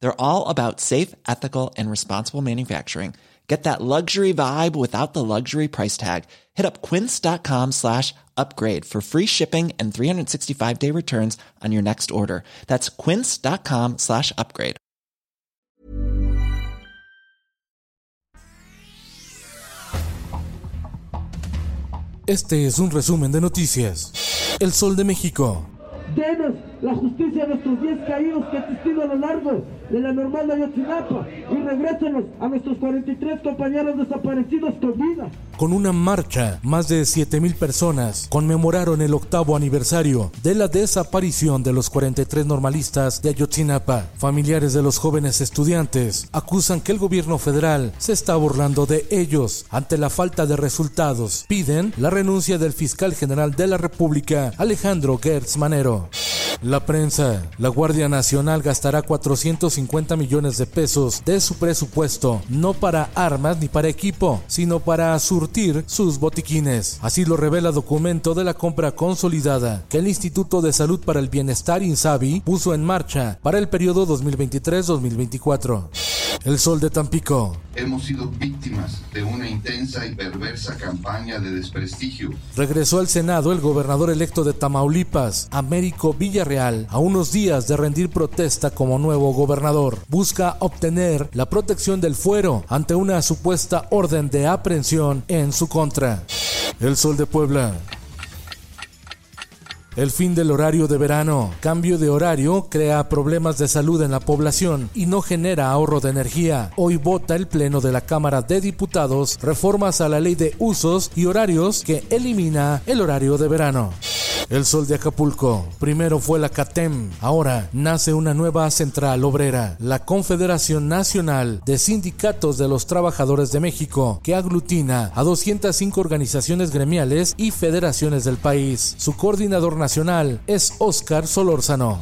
They're all about safe, ethical, and responsible manufacturing. Get that luxury vibe without the luxury price tag. Hit up quince.com slash upgrade for free shipping and 365 day returns on your next order. That's quince.com slash upgrade. Este es un resumen de noticias. El Sol de México. Denos la justicia a nuestros 10 caídos que han existido a lo largo de la normal de Ayotzinapa y regrésenos a nuestros 43 compañeros desaparecidos con vida. Con una marcha, más de 7.000 personas conmemoraron el octavo aniversario de la desaparición de los 43 normalistas de Ayotzinapa. Familiares de los jóvenes estudiantes acusan que el gobierno federal se está burlando de ellos ante la falta de resultados. Piden la renuncia del fiscal general de la República, Alejandro Gertz Manero. La prensa. La Guardia Nacional gastará 450 millones de pesos de su presupuesto, no para armas ni para equipo, sino para surtir sus botiquines. Así lo revela documento de la compra consolidada que el Instituto de Salud para el Bienestar INSABI puso en marcha para el periodo 2023-2024. El Sol de Tampico. Hemos sido víctimas de una intensa y perversa campaña de desprestigio. Regresó al Senado el gobernador electo de Tamaulipas, Américo Villarreal, a unos días de rendir protesta como nuevo gobernador. Busca obtener la protección del fuero ante una supuesta orden de aprehensión en su contra. El Sol de Puebla. El fin del horario de verano. Cambio de horario crea problemas de salud en la población y no genera ahorro de energía. Hoy vota el Pleno de la Cámara de Diputados reformas a la ley de usos y horarios que elimina el horario de verano. El Sol de Acapulco. Primero fue la CATEM, ahora nace una nueva central obrera, la Confederación Nacional de Sindicatos de los Trabajadores de México, que aglutina a 205 organizaciones gremiales y federaciones del país. Su coordinador nacional es Óscar Solórzano.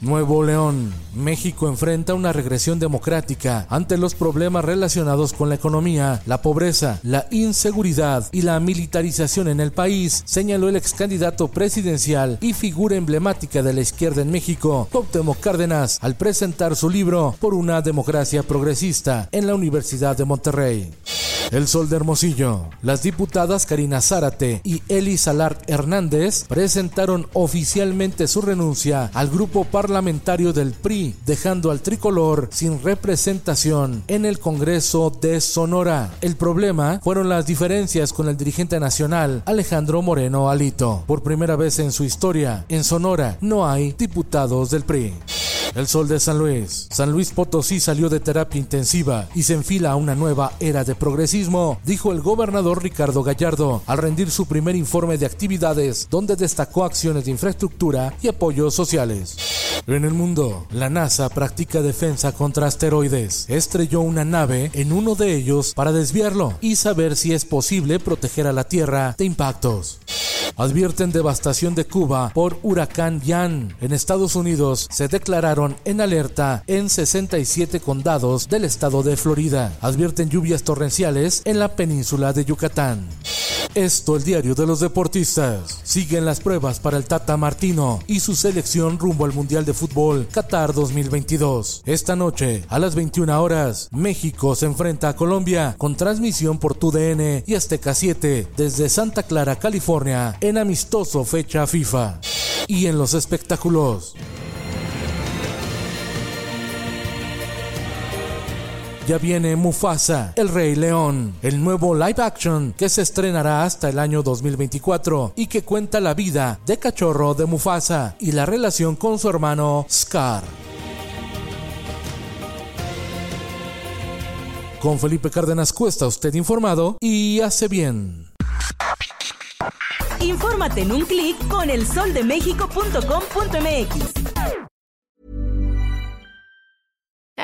Nuevo León. México enfrenta una regresión democrática ante los problemas relacionados con la economía, la pobreza, la inseguridad y la militarización en el país, señaló el ex candidato presidencial y figura emblemática de la izquierda en México, Cuauhtémoc Cárdenas, al presentar su libro Por una democracia progresista en la Universidad de Monterrey. El Sol de Hermosillo. Las diputadas Karina Zárate y Eli Salart Hernández presentaron oficialmente su renuncia al grupo parlamentario del PRI, dejando al tricolor sin representación en el Congreso de Sonora. El problema fueron las diferencias con el dirigente nacional Alejandro Moreno Alito. Por primera vez en su historia, en Sonora no hay diputados del PRI. El Sol de San Luis. San Luis Potosí salió de terapia intensiva y se enfila a una nueva era de progresismo, dijo el gobernador Ricardo Gallardo al rendir su primer informe de actividades donde destacó acciones de infraestructura y apoyos sociales. En el mundo, la NASA practica defensa contra asteroides. Estrelló una nave en uno de ellos para desviarlo y saber si es posible proteger a la Tierra de impactos. Advierten devastación de Cuba por huracán Yan. En Estados Unidos se declararon en alerta en 67 condados del estado de Florida. Advierten lluvias torrenciales en la península de Yucatán. Esto el diario de los deportistas. Siguen las pruebas para el Tata Martino y su selección rumbo al Mundial de Fútbol Qatar 2022. Esta noche, a las 21 horas, México se enfrenta a Colombia con transmisión por TUDN y Azteca 7 desde Santa Clara, California, en amistoso fecha FIFA. Y en los espectáculos. Ya viene Mufasa, el Rey León, el nuevo live action que se estrenará hasta el año 2024 y que cuenta la vida de cachorro de Mufasa y la relación con su hermano Scar. Con Felipe Cárdenas Cuesta usted informado y hace bien. Infórmate en un clic con elsoldemexico.com.mx.